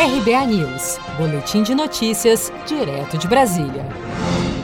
RBA News, Boletim de Notícias, direto de Brasília.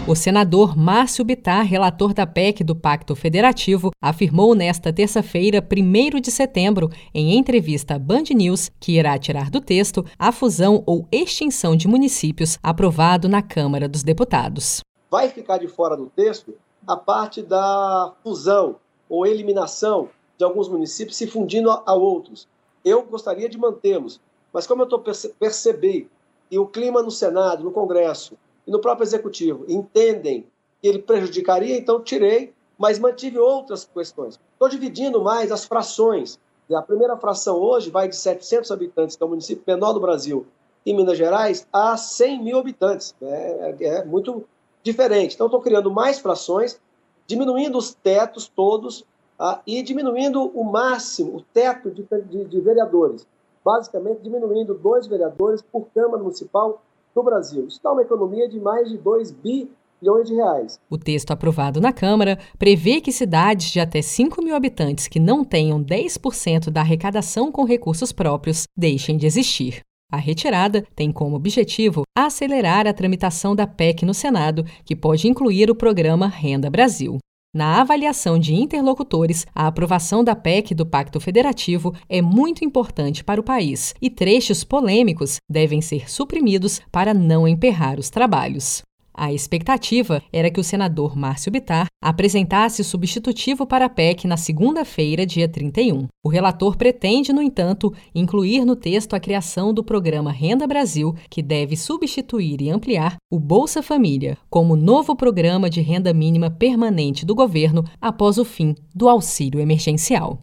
O senador Márcio Bitar, relator da PEC do Pacto Federativo, afirmou nesta terça-feira, 1 de setembro, em entrevista à Band News, que irá tirar do texto a fusão ou extinção de municípios aprovado na Câmara dos Deputados. Vai ficar de fora do texto a parte da fusão ou eliminação de alguns municípios se fundindo a outros. Eu gostaria de mantê-los, mas como eu estou perce percebi que o clima no Senado, no Congresso e no próprio Executivo entendem que ele prejudicaria, então tirei, mas mantive outras questões. Estou dividindo mais as frações. A primeira fração hoje vai de 700 habitantes, que é o município menor do Brasil, em Minas Gerais, a 100 mil habitantes. É, é muito diferente. Então, estou criando mais frações, diminuindo os tetos todos ah, e diminuindo o máximo, o teto de, de, de vereadores. Basicamente, diminuindo dois vereadores por Câmara Municipal do Brasil. Isso dá uma economia de mais de 2 bilhões de reais. O texto aprovado na Câmara prevê que cidades de até 5 mil habitantes que não tenham 10% da arrecadação com recursos próprios deixem de existir. A retirada tem como objetivo acelerar a tramitação da PEC no Senado, que pode incluir o programa Renda Brasil. Na avaliação de interlocutores, a aprovação da PEC do Pacto Federativo é muito importante para o país e trechos polêmicos devem ser suprimidos para não emperrar os trabalhos. A expectativa era que o senador Márcio Bitar apresentasse substitutivo para a PEC na segunda-feira, dia 31. O relator pretende, no entanto, incluir no texto a criação do programa Renda Brasil, que deve substituir e ampliar o Bolsa Família como novo programa de renda mínima permanente do governo após o fim do auxílio emergencial.